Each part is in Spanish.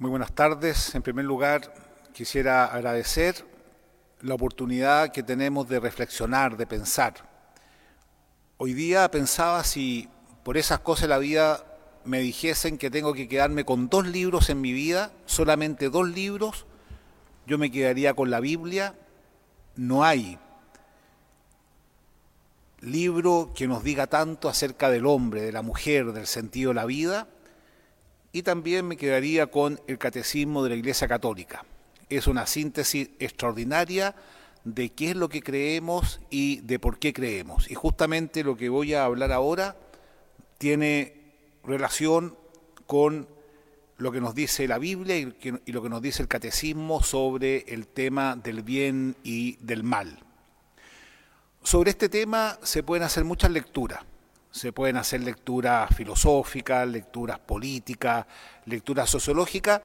Muy buenas tardes. En primer lugar, quisiera agradecer la oportunidad que tenemos de reflexionar, de pensar. Hoy día pensaba si por esas cosas de la vida me dijesen que tengo que quedarme con dos libros en mi vida, solamente dos libros, yo me quedaría con la Biblia. No hay libro que nos diga tanto acerca del hombre, de la mujer, del sentido de la vida, y también me quedaría con el Catecismo de la Iglesia Católica. Es una síntesis extraordinaria de qué es lo que creemos y de por qué creemos. Y justamente lo que voy a hablar ahora tiene relación con lo que nos dice la Biblia y, lo que nos dice el Catecismo sobre el tema del bien y del mal. Sobre este tema se pueden hacer muchas lecturas. Se pueden hacer lecturas filosóficas, lecturas políticas, lecturas sociológicas.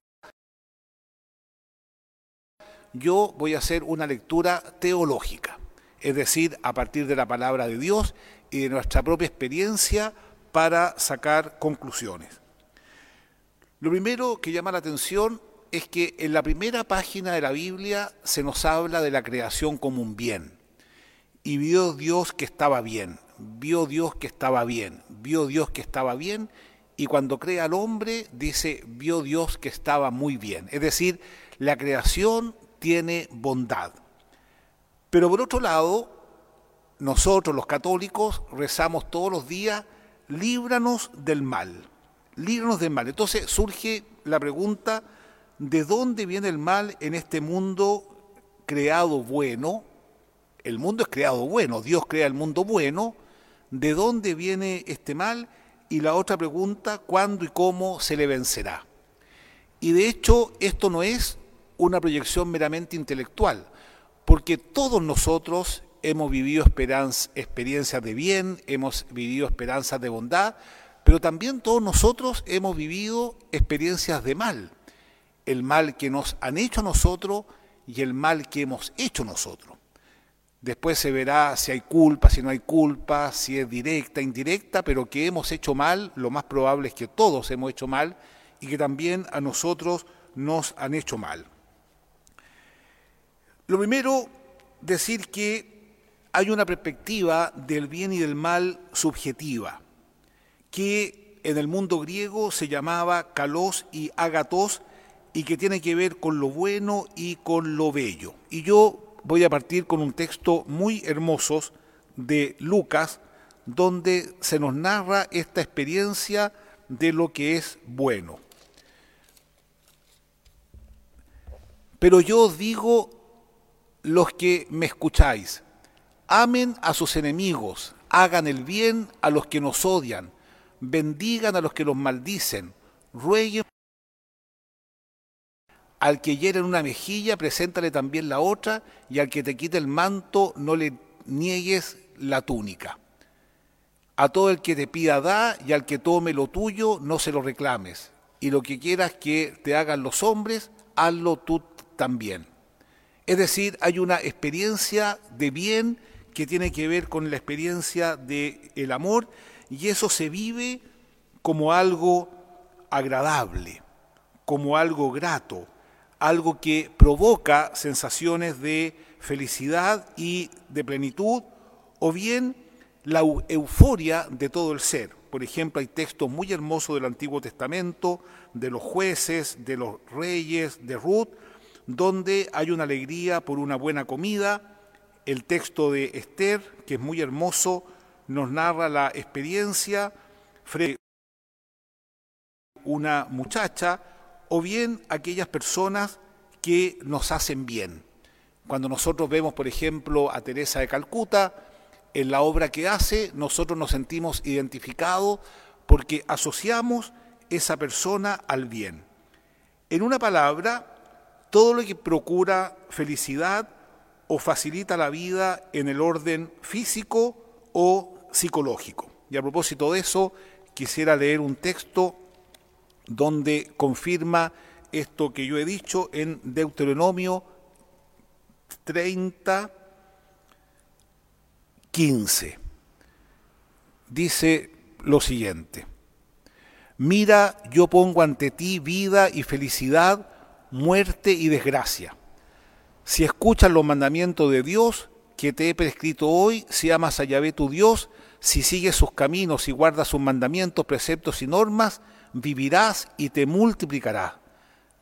Yo voy a hacer una lectura teológica, es decir, a partir de la palabra de Dios y de nuestra propia experiencia para sacar conclusiones. Lo primero que llama la atención es que en la primera página de la Biblia se nos habla de la creación como un bien y vio Dios que estaba bien, vio Dios que estaba bien, vio Dios que estaba bien, y cuando crea al hombre dice, vio Dios que estaba muy bien. Es decir, la creación tiene bondad. Pero por otro lado, nosotros los católicos rezamos todos los días, líbranos del mal, líbranos del mal. Entonces surge la pregunta, ¿de dónde viene el mal en este mundo creado bueno, el mundo es creado bueno, Dios crea el mundo bueno, ¿de dónde viene este mal? Y la otra pregunta, ¿cuándo y cómo se le vencerá? Y de hecho, esto no es una proyección meramente intelectual, porque todos nosotros hemos vivido experiencias de bien, hemos vivido esperanzas de bondad, pero también todos nosotros hemos vivido experiencias de mal, el mal que nos han hecho nosotros y el mal que hemos hecho nosotros. Después se verá si hay culpa, si no hay culpa, si es directa, indirecta, pero que hemos hecho mal, lo más probable es que todos hemos hecho mal y que también a nosotros nos han hecho mal. Lo primero, decir que hay una perspectiva del bien y del mal subjetiva, que en el mundo griego se llamaba kalos y agatos y que tiene que ver con lo bueno y con lo bello. Y yo voy a partir con un texto muy hermoso de Lucas, donde se nos narra esta experiencia de lo que es bueno. Pero yo os digo, los que me escucháis, amen a sus enemigos, hagan el bien a los que nos odian, bendigan a los que los maldicen, rueguen al que hiere en una mejilla, preséntale también la otra, y al que te quite el manto, no le niegues la túnica. A todo el que te pida da, y al que tome lo tuyo, no se lo reclames. Y lo que quieras que te hagan los hombres, hazlo tú también. Es decir, hay una experiencia de bien que tiene que ver con la experiencia del el amor, y eso se vive como algo agradable, como algo grato, algo que provoca sensaciones de felicidad y de plenitud, o bien la euforia de todo el ser. Por ejemplo, hay textos muy hermosos del Antiguo Testamento, de los jueces, de los reyes, de Ruth, donde hay una alegría por una buena comida. El texto de Esther, que es muy hermoso, nos narra la experiencia frente una muchacha o bien aquellas personas que nos hacen bien. Cuando nosotros vemos, por ejemplo, a Teresa de Calcuta, en la obra que hace, nosotros nos sentimos identificados porque asociamos esa persona al bien. En una palabra, todo lo que procura felicidad o facilita la vida en el orden físico o psicológico. Y a propósito de eso, quisiera leer un texto donde confirma esto que yo he dicho en Deuteronomio 30, 15. Dice lo siguiente, Mira, yo pongo ante ti vida y felicidad, muerte y desgracia. Si escuchas los mandamientos de Dios que te he prescrito hoy, si amas a Yahvé tu Dios, si sigues sus caminos y guardas sus mandamientos, preceptos y normas, vivirás y te multiplicarás.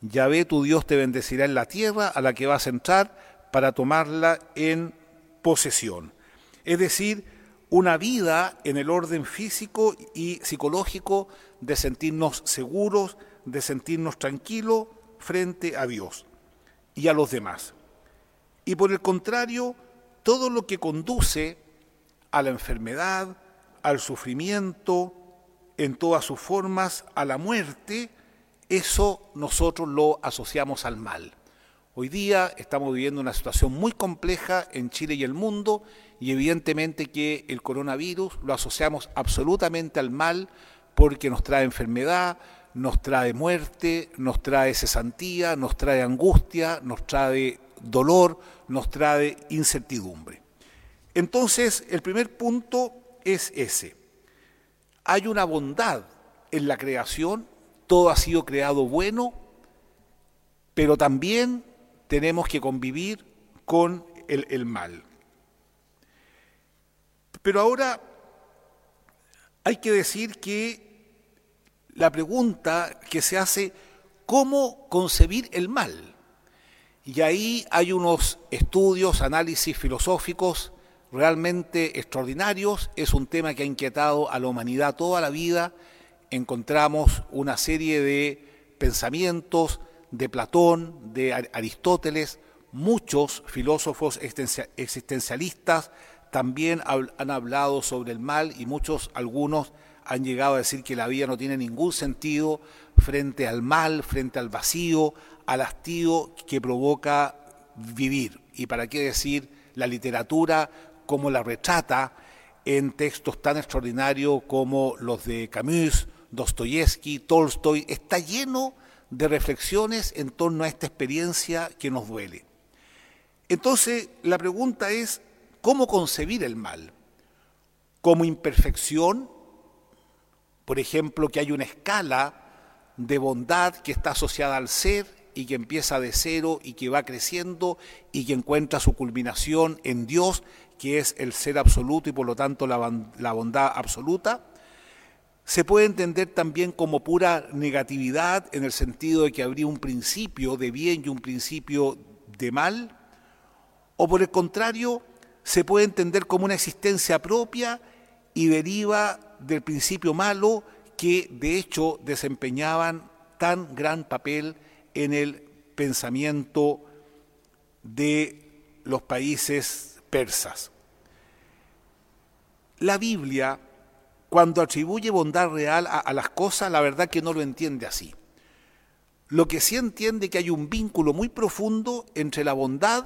Yahvé tu Dios te bendecirá en la tierra a la que vas a entrar para tomarla en posesión. Es decir, una vida en el orden físico y psicológico de sentirnos seguros, de sentirnos tranquilos frente a Dios y a los demás. Y por el contrario, todo lo que conduce a la enfermedad, al sufrimiento, en todas sus formas, a la muerte, eso nosotros lo asociamos al mal. Hoy día estamos viviendo una situación muy compleja en Chile y el mundo y evidentemente que el coronavirus lo asociamos absolutamente al mal porque nos trae enfermedad, nos trae muerte, nos trae cesantía, nos trae angustia, nos trae dolor, nos trae incertidumbre. Entonces, el primer punto es ese. Hay una bondad en la creación, todo ha sido creado bueno, pero también tenemos que convivir con el, mal. Pero ahora hay que decir que la pregunta que se hace, ¿cómo concebir el mal? Y ahí hay unos estudios, análisis filosóficos realmente extraordinarios. Es un tema que ha inquietado a la humanidad toda la vida. Encontramos una serie de pensamientos, de Platón, de Aristóteles, muchos filósofos existencialistas también han hablado sobre el mal y muchos, algunos, han llegado a decir que la vida no tiene ningún sentido frente al mal, frente al vacío, al hastío que provoca vivir. Y para qué decir la literatura como la retrata en textos tan extraordinarios como los de Camus, Dostoyevsky, Tolstoy, está lleno de reflexiones en torno a esta experiencia que nos duele. Entonces, la pregunta es, ¿cómo concebir el mal? ¿Como imperfección? Por ejemplo, que hay una escala de bondad que está asociada al ser y que empieza de cero y que va creciendo y que encuentra su culminación en Dios, que es el ser absoluto y por lo tanto la, bondad absoluta se puede entender también como pura negatividad en el sentido de que habría un principio de bien y un principio de mal, o por el contrario, se puede entender como una existencia propia y deriva del principio malo que de hecho desempeñaban tan gran papel en el pensamiento de los países persas. La Biblia cuando atribuye bondad real a, las cosas, la verdad que no lo entiende así. Lo que sí entiende que hay un vínculo muy profundo entre la bondad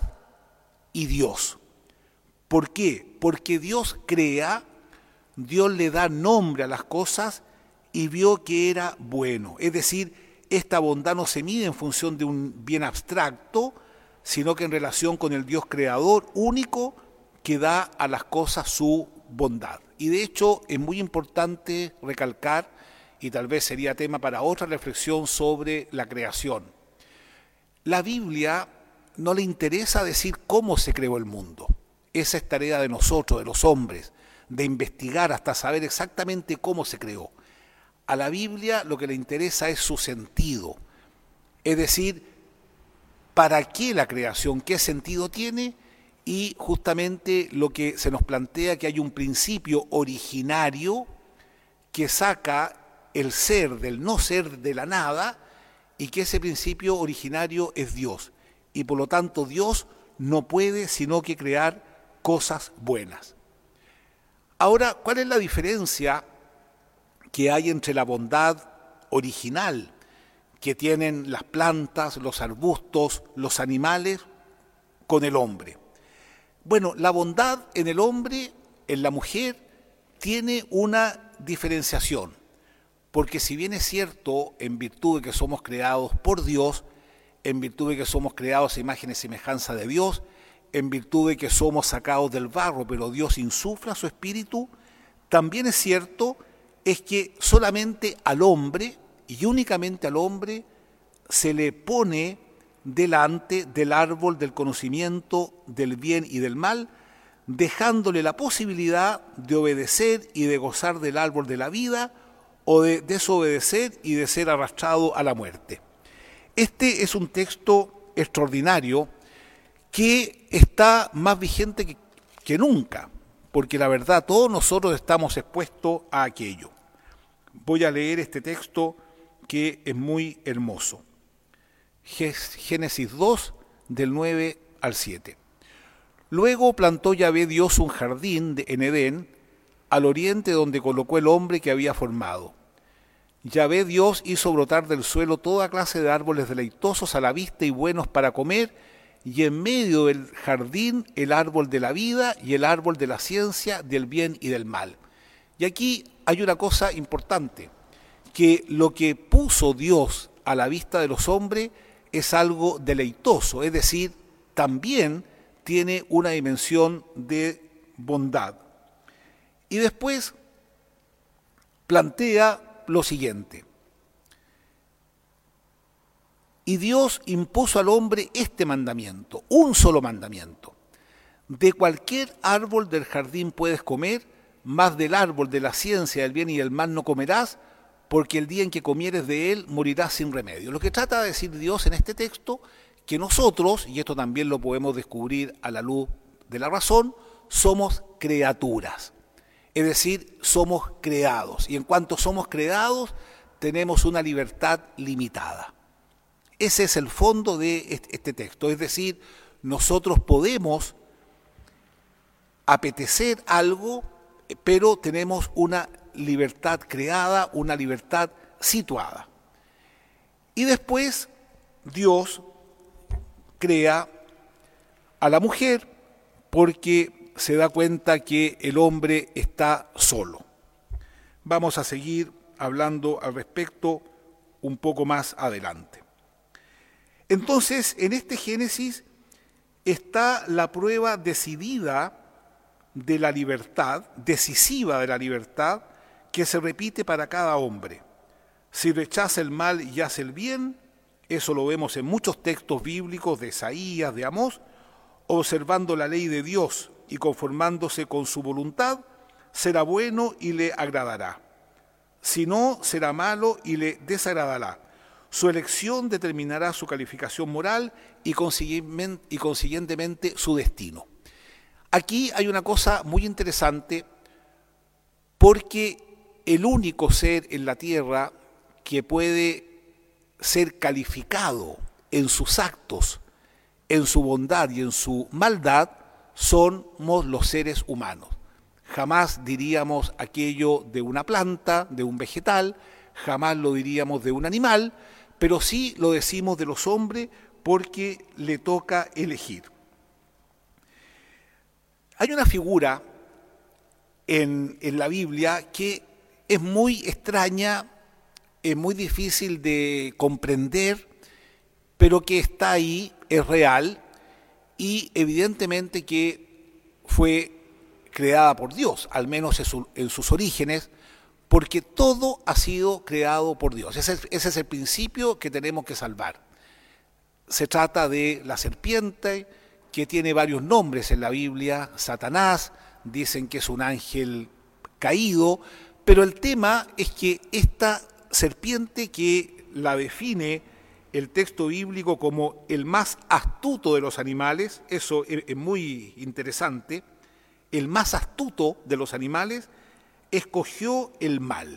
y Dios. ¿Por qué? Porque Dios crea, Dios le da nombre a las cosas y vio que era bueno. Es decir, esta bondad no se mide en función de un bien abstracto, sino que en relación con el Dios creador único que da a las cosas su bondad. Y de hecho es muy importante recalcar, y tal vez sería tema para otra reflexión sobre la creación. La Biblia no le interesa decir cómo se creó el mundo. Esa es tarea de nosotros, de los hombres, de investigar hasta saber exactamente cómo se creó. A la Biblia lo que le interesa es su sentido, es decir, ¿para qué la creación? ¿Qué sentido tiene? y justamente lo que se nos plantea que hay un principio originario que saca el ser del no ser de la nada y que ese principio originario es Dios. Y por lo tanto Dios no puede sino que crear cosas buenas. Ahora, ¿cuál es la diferencia que hay entre la bondad original que tienen las plantas, los arbustos, los animales con el hombre? Bueno, la bondad en el hombre, en la mujer, tiene una diferenciación, porque si bien es cierto, en virtud de que somos creados por Dios, en virtud de que somos creados a imagen y semejanza de Dios, en virtud de que somos sacados del barro, pero Dios insufla su espíritu, también es cierto es que solamente al hombre, y únicamente al hombre, se le pone delante del árbol del conocimiento del bien y del mal, dejándole la posibilidad de obedecer y de gozar del árbol de la vida o de desobedecer y de ser arrastrado a la muerte. Este es un texto extraordinario que está más vigente que, nunca, porque la verdad todos nosotros estamos expuestos a aquello. Voy a leer este texto que es muy hermoso. Génesis 2, del 9 al 7. Luego plantó Yahvé Dios un jardín en Edén, al oriente donde colocó el hombre que había formado. Yahvé Dios hizo brotar del suelo toda clase de árboles deleitosos a la vista y buenos para comer, y en medio del jardín el árbol de la vida y el árbol de la ciencia, del bien y del mal. Y aquí hay una cosa importante, que lo que puso Dios a la vista de los hombres es algo deleitoso, es decir, también tiene una dimensión de bondad. Y después plantea lo siguiente. Y Dios impuso al hombre este mandamiento, un solo mandamiento. De cualquier árbol del jardín puedes comer, más del árbol de la ciencia del bien y del mal no comerás, porque el día en que comieres de él morirás sin remedio. Lo que trata de decir Dios en este texto que nosotros, y esto también lo podemos descubrir a la luz de la razón, somos criaturas. Es decir, somos creados. Y en cuanto somos creados, tenemos una libertad limitada. Ese es el fondo de este texto. Es decir, nosotros podemos apetecer algo, pero tenemos una libertad creada, una libertad situada. Y después Dios crea a la mujer porque se da cuenta que el hombre está solo. Vamos a seguir hablando al respecto un poco más adelante. Entonces, en este Génesis está la prueba decidida de la libertad, decisiva de la libertad, que se repite para cada hombre. Si rechaza el mal y hace el bien, eso lo vemos en muchos textos bíblicos de Isaías, de Amós, observando la ley de Dios y conformándose con su voluntad, será bueno y le agradará. Si no, será malo y le desagradará. Su elección determinará su calificación moral y consiguientemente su destino. Aquí hay una cosa muy interesante porque el único ser en la tierra que puede ser calificado en sus actos, en su bondad y en su maldad, somos los seres humanos. Jamás diríamos aquello de una planta, de un vegetal, jamás lo diríamos de un animal, pero sí lo decimos de los hombres porque le toca elegir. Hay una figura en, en la Biblia que es muy extraña es muy difícil de comprender, pero que está ahí, es real y evidentemente que fue creada por Dios, al menos en, sus orígenes, porque todo ha sido creado por Dios. Ese, ese es el principio que tenemos que salvar. Se trata de la serpiente, que tiene varios nombres en la Biblia, Satanás, dicen que es un ángel caído, pero el tema es que esta serpiente que la define el texto bíblico como el más astuto de los animales, eso es muy interesante, el más astuto de los animales, escogió el mal.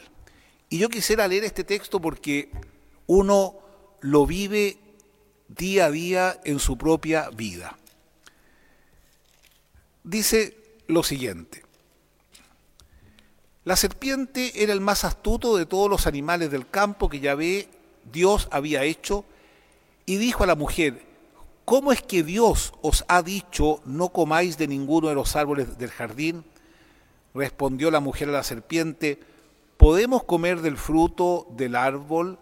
Y yo quisiera leer este texto porque uno lo vive día a día en su propia vida. Dice lo siguiente, la serpiente era el más astuto de todos los animales del campo que Yahvé Dios había hecho y dijo a la mujer, ¿cómo es que Dios os ha dicho no comáis de ninguno de los árboles del jardín? Respondió la mujer a la serpiente, ¿podemos comer del fruto del árbol,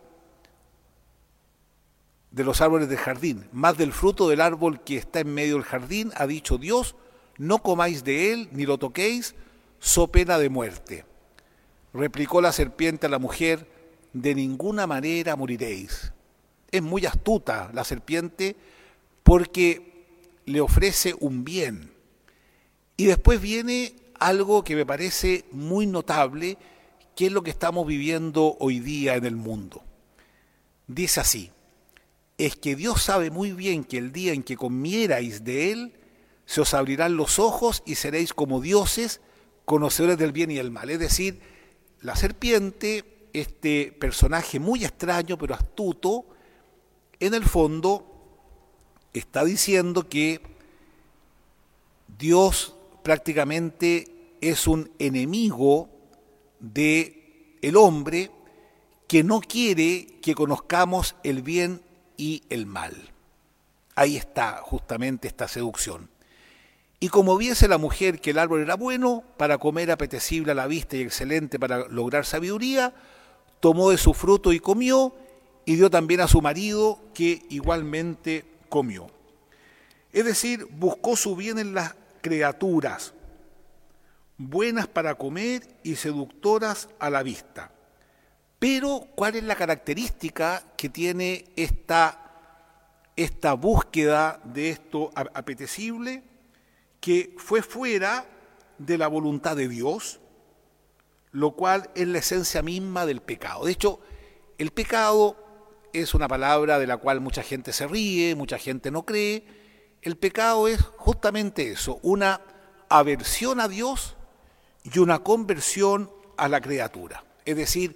de los árboles del jardín? Más del fruto del árbol que está en medio del jardín, ha dicho Dios, no comáis de él, ni lo toquéis, so pena de muerte. Replicó la serpiente a la mujer, de ninguna manera moriréis. Es muy astuta la serpiente porque le ofrece un bien. Y después viene algo que me parece muy notable, que es lo que estamos viviendo hoy día en el mundo. Dice así, es que Dios sabe muy bien que el día en que comierais de Él, se os abrirán los ojos y seréis como dioses, conocedores del bien y del mal. Es decir, la serpiente, este personaje muy extraño pero astuto, en el fondo está diciendo que Dios prácticamente es un enemigo de el hombre que no quiere que conozcamos el bien y el mal. Ahí está justamente esta seducción. Y como viese la mujer que el árbol era bueno para comer apetecible a la vista y excelente para lograr sabiduría, tomó de su fruto y comió, y dio también a su marido que igualmente comió. Es decir, buscó su bien en las criaturas, buenas para comer y seductoras a la vista. Pero, ¿cuál es la característica que tiene esta, esta búsqueda de esto apetecible? Que fue fuera de la voluntad de Dios, lo cual es la esencia misma del pecado. De hecho, el pecado es una palabra de la cual mucha gente se ríe, mucha gente no cree. El pecado es justamente eso, una aversión a Dios y una conversión a la criatura. Es decir,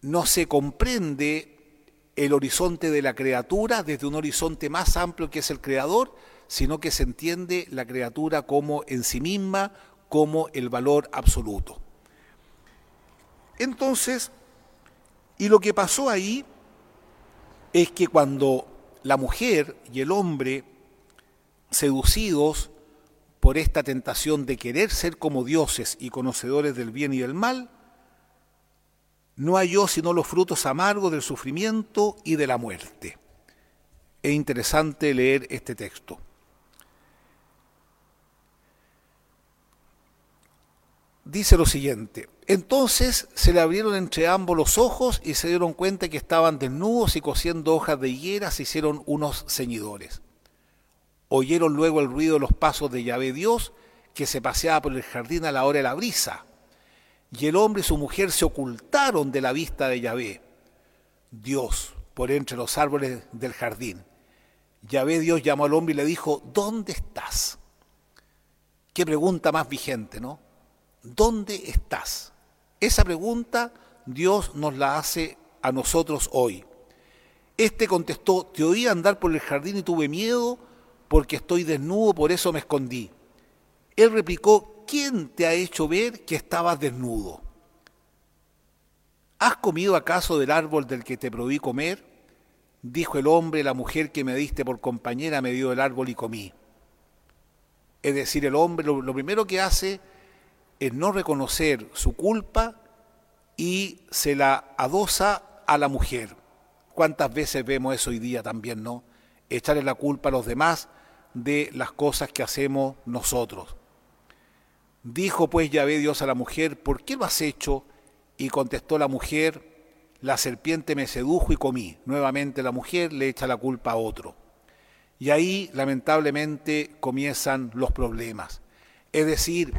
no se comprende el horizonte de la criatura desde un horizonte más amplio que es el creador, sino que se entiende la criatura como en sí misma, como el valor absoluto. Entonces, y lo que pasó ahí es que cuando la mujer y el hombre, seducidos por esta tentación de querer ser como dioses y conocedores del bien y del mal, no halló sino los frutos amargos del sufrimiento y de la muerte. Es interesante leer este texto. Dice lo siguiente, entonces se le abrieron entre ambos los ojos y se dieron cuenta que estaban desnudos y cosiendo hojas de higuera se hicieron unos ceñidores. Oyeron luego el ruido de los pasos de Yahvé Dios que se paseaba por el jardín a la hora de la brisa y el hombre y su mujer se ocultaron de la vista de Yahvé, Dios, por entre los árboles del jardín. Yahvé Dios llamó al hombre y le dijo, ¿dónde estás? Qué pregunta más vigente, ¿no? ¿Dónde estás? Esa pregunta Dios nos la hace a nosotros hoy. Este contestó, te oí andar por el jardín y tuve miedo porque estoy desnudo, por eso me escondí. Él replicó, ¿quién te ha hecho ver que estabas desnudo? ¿Has comido acaso del árbol del que te prohibí comer? Dijo el hombre, la mujer que me diste por compañera me dio el árbol y comí. Es decir, el hombre lo, lo primero que hace es no reconocer su culpa y se la adosa a la mujer. ¿Cuántas veces vemos eso hoy día también, no? Echarle la culpa a los demás de las cosas que hacemos nosotros. Dijo pues Yahvé Dios a la mujer, ¿por qué lo has hecho? Y contestó la mujer, la serpiente me sedujo y comí. Nuevamente la mujer le echa la culpa a otro. Y ahí lamentablemente comienzan los problemas. Es decir,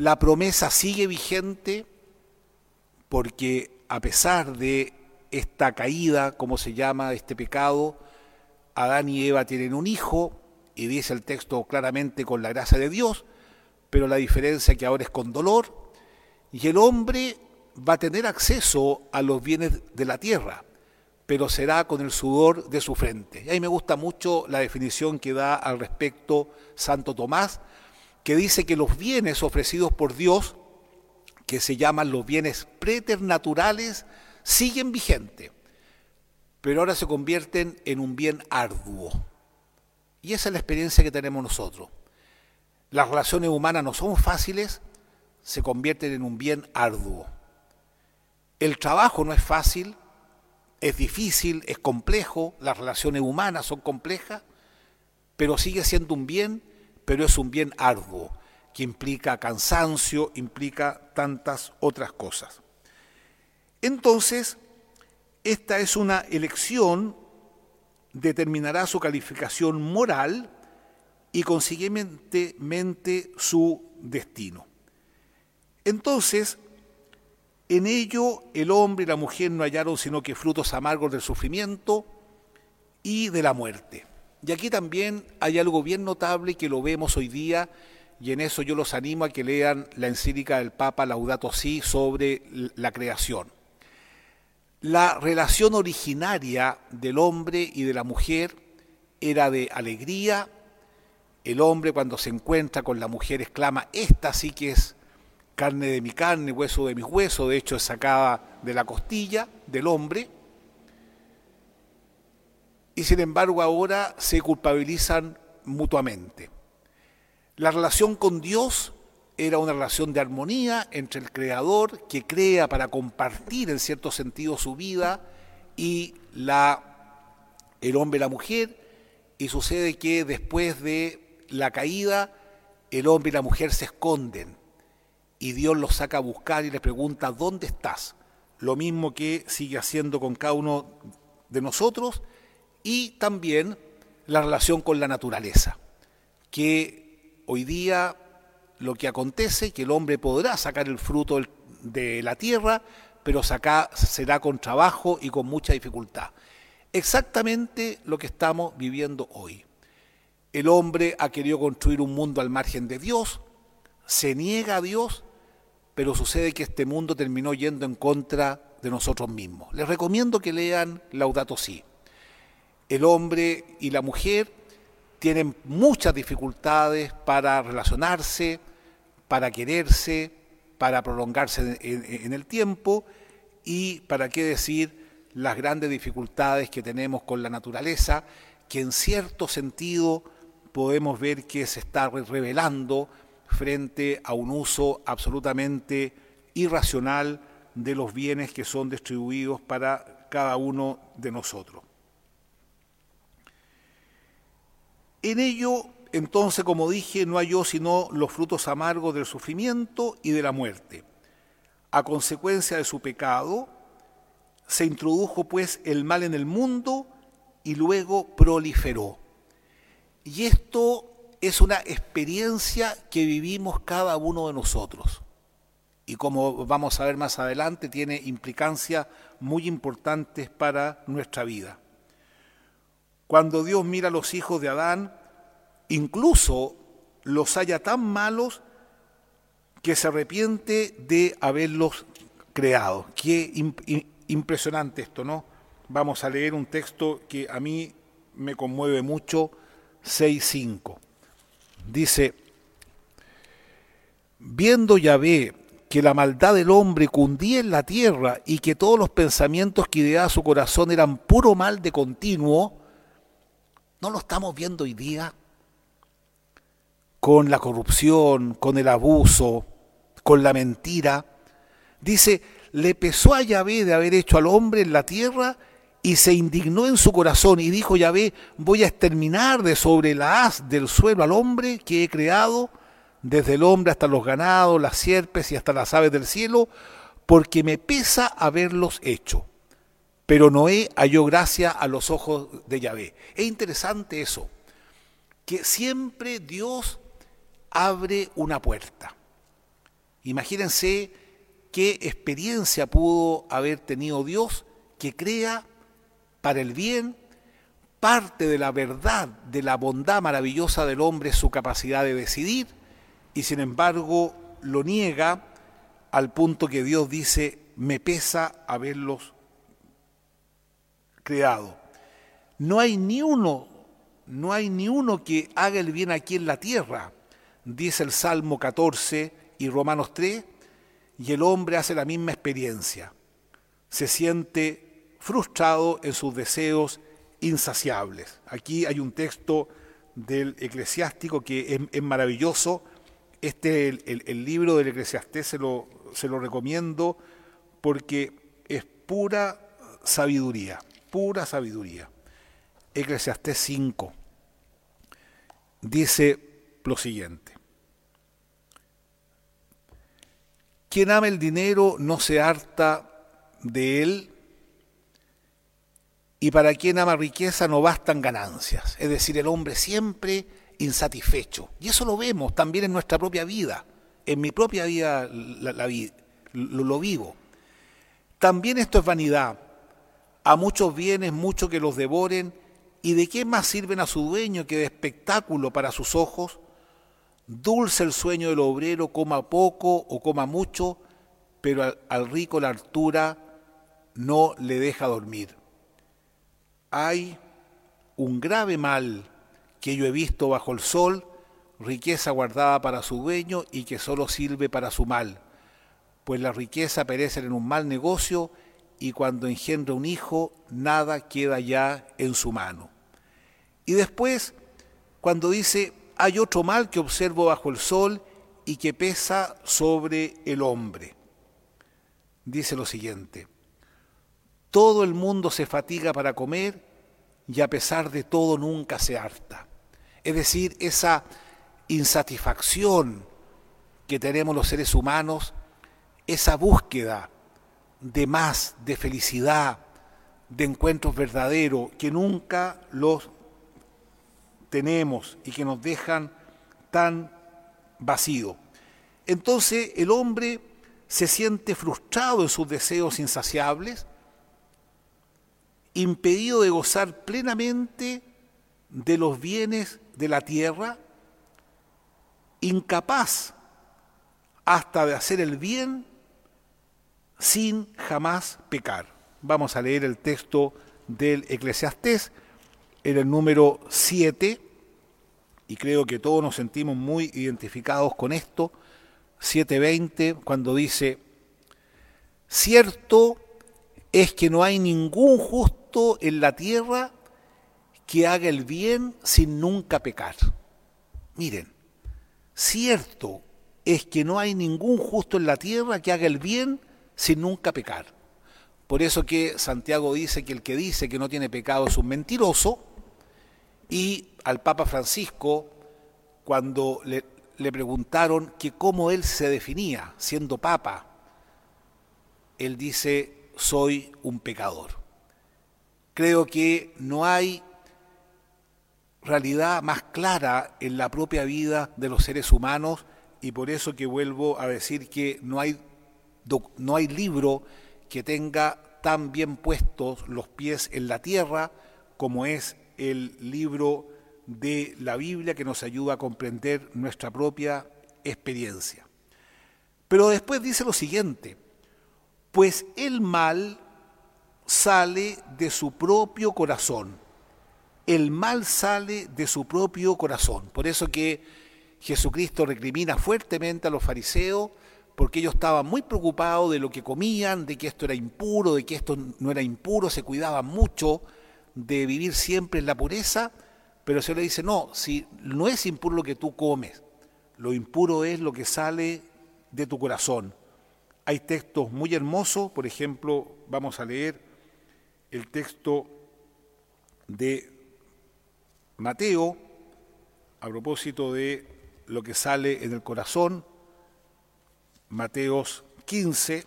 la promesa sigue vigente porque a pesar de esta caída, como se llama, este pecado, Adán y Eva tienen un hijo, y dice el texto claramente con la gracia de Dios, pero la diferencia que ahora es con dolor, y el hombre va a tener acceso a los bienes de la tierra, pero será con el sudor de su frente. Y ahí me gusta mucho la definición que da al respecto Santo Tomás, que dice que los bienes ofrecidos por Dios, que se llaman los bienes preternaturales, siguen vigentes, pero ahora se convierten en un bien arduo. Y esa es la experiencia que tenemos nosotros las relaciones humanas no son fáciles, se convierten en un bien arduo. El trabajo no es fácil, es difícil, es complejo, las relaciones humanas son complejas, pero sigue siendo un bien, pero es un bien arduo, que implica cansancio, implica tantas otras cosas. Entonces, esta es una elección, determinará su calificación moral y consiguientemente su destino. Entonces, en ello el hombre y la mujer no hallaron sino que frutos amargos del sufrimiento y de la muerte. Y aquí también hay algo bien notable que lo vemos hoy día, y en eso yo los animo a que lean la encíclica del Papa Laudato Si sobre la creación. La relación originaria del hombre y de la mujer era de alegría. El hombre cuando se encuentra con la mujer exclama, esta sí que es carne de mi carne, hueso de mis huesos, de hecho es sacada de la costilla del hombre y sin embargo ahora se culpabilizan mutuamente. La relación con Dios era una relación de armonía entre el creador que crea para compartir en cierto sentido su vida y la, el hombre y la mujer y sucede que después de la caída el hombre y la mujer se esconden y Dios los saca a buscar y les pregunta ¿dónde estás? Lo mismo que sigue haciendo con cada uno de nosotros y también la relación con la naturaleza, que hoy día lo que acontece, que el hombre podrá sacar el fruto de la tierra, pero será con trabajo y con mucha dificultad. Exactamente lo que estamos viviendo hoy. El hombre ha querido construir un mundo al margen de Dios, se niega a Dios, pero sucede que este mundo terminó yendo en contra de nosotros mismos. Les recomiendo que lean Laudato Si el hombre y la mujer tienen muchas dificultades para relacionarse, para quererse, para prolongarse en, el tiempo y para qué decir las grandes dificultades que tenemos con la naturaleza, que en cierto sentido podemos ver que se está revelando frente a un uso absolutamente irracional de los bienes que son distribuidos para cada uno de nosotros. En ello, entonces, como dije, no halló sino los frutos amargos del sufrimiento y de la muerte. A consecuencia de su pecado, se introdujo pues el mal en el mundo y luego proliferó. Y esto es una experiencia que vivimos cada uno de nosotros. Y como vamos a ver más adelante, tiene implicancias muy importantes para nuestra vida. Cuando Dios mira a los hijos de Adán, incluso los haya tan malos que se arrepiente de haberlos creado. Qué impresionante esto, ¿no? Vamos a leer un texto que a mí me conmueve mucho, 6.5. Dice, viendo Yahvé que la maldad del hombre cundía en la tierra y que todos los pensamientos que ideaba su corazón eran puro mal de continuo, ¿No lo estamos viendo hoy día? Con la corrupción, con el abuso, con la mentira. Dice, le pesó a Yahvé de haber hecho al hombre en la tierra y se indignó en su corazón y dijo Yahvé, voy a exterminar de sobre la haz del suelo al hombre que he creado, desde el hombre hasta los ganados, las sierpes y hasta las aves del cielo, porque me pesa haberlos hecho pero Noé halló gracia a los ojos de Yahvé. Es interesante eso, que siempre Dios abre una puerta. Imagínense qué experiencia pudo haber tenido Dios que crea para el bien parte de la verdad, de la bondad maravillosa del hombre, su capacidad de decidir, y sin embargo lo niega al punto que Dios dice, me pesa haberlos creado. No hay ni uno, no hay ni uno que haga el bien aquí en la tierra, dice el Salmo 14 y Romanos 3, y el hombre hace la misma experiencia. Se siente frustrado en sus deseos insaciables. Aquí hay un texto del eclesiástico que es, maravilloso. Este, el, el, libro del eclesiastés se lo, se lo recomiendo porque es pura sabiduría pura sabiduría. Eclesiastés 5 dice lo siguiente. Quien ama el dinero no se harta de él y para quien ama riqueza no bastan ganancias. Es decir, el hombre siempre insatisfecho. Y eso lo vemos también en nuestra propia vida. En mi propia vida lo vivo. También esto es vanidad. A muchos bienes, mucho que los devoren, ¿y de qué más sirven a su dueño que de espectáculo para sus ojos? Dulce el sueño del obrero, coma poco o coma mucho, pero al, rico la altura no le deja dormir. Hay un grave mal que yo he visto bajo el sol, riqueza guardada para su dueño y que solo sirve para su mal, pues la riqueza perece en un mal negocio y cuando engendra un hijo, nada queda ya en su mano. Y después, cuando dice, hay otro mal que observo bajo el sol y que pesa sobre el hombre. Dice lo siguiente, todo el mundo se fatiga para comer y a pesar de todo nunca se harta. Es decir, esa insatisfacción que tenemos los seres humanos, esa búsqueda de más, de felicidad, de encuentros verdaderos, que nunca los tenemos y que nos dejan tan vacíos. Entonces el hombre se siente frustrado en sus deseos insaciables, impedido de gozar plenamente de los bienes de la tierra, incapaz hasta de hacer el bien sin jamás pecar. Vamos a leer el texto del Eclesiastés en el número 7, y creo que todos nos sentimos muy identificados con esto, 7.20, cuando dice, cierto es que no hay ningún justo en la tierra que haga el bien sin nunca pecar. Miren, cierto es que no hay ningún justo en la tierra que haga el bien sin nunca pecar. Por eso que Santiago dice que el que dice que no tiene pecado es un mentiroso, y al Papa Francisco, cuando le, preguntaron que cómo él se definía siendo Papa, él dice, soy un pecador. Creo que no hay realidad más clara en la propia vida de los seres humanos y por eso que vuelvo a decir que no hay, no hay libro que tenga tan bien puestos los pies en la tierra como es el libro de la Biblia que nos ayuda a comprender nuestra propia experiencia. Pero después dice lo siguiente, pues el mal sale de su propio corazón el mal sale de su propio corazón. Por eso que Jesucristo recrimina fuertemente a los fariseos, porque ellos estaban muy preocupados de lo que comían, de que esto era impuro, de que esto no era impuro, se cuidaban mucho de vivir siempre en la pureza, pero se le dice, no, si no es impuro lo que tú comes, lo impuro es lo que sale de tu corazón. Hay textos muy hermosos, por ejemplo, vamos a leer el texto de Mateo, a propósito de lo que sale en el corazón, Mateos 15,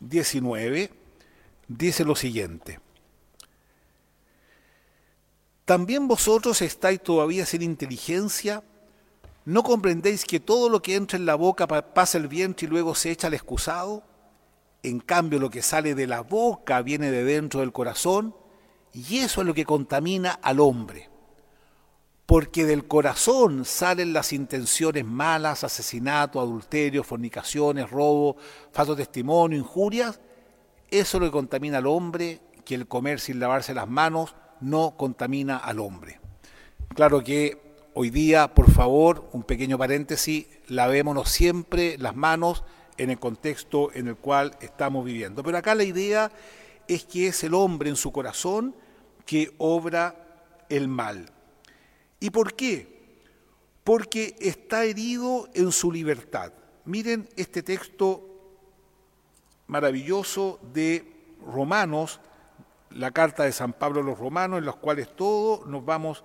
...19... dice lo siguiente. ¿También vosotros estáis todavía sin inteligencia? ¿No comprendéis que todo lo que entra en la boca pasa el vientre y luego se echa al excusado? En cambio, lo que sale de la boca viene de dentro del corazón y eso es lo que contamina al hombre. Porque del corazón salen las intenciones malas, asesinato, adulterio, fornicaciones, robo, falso testimonio, injurias. Eso es lo que contamina al hombre, que el comer sin lavarse las manos no contamina al hombre. Claro que hoy día, por favor, un pequeño paréntesis, lavémonos siempre las manos en el contexto en el cual estamos viviendo. Pero acá la idea es que es el hombre en su corazón que obra el mal. ¿Y por qué? Porque está herido en su libertad. Miren este texto maravilloso de Romanos, la carta de San Pablo a los romanos, en los cuales todos nos vamos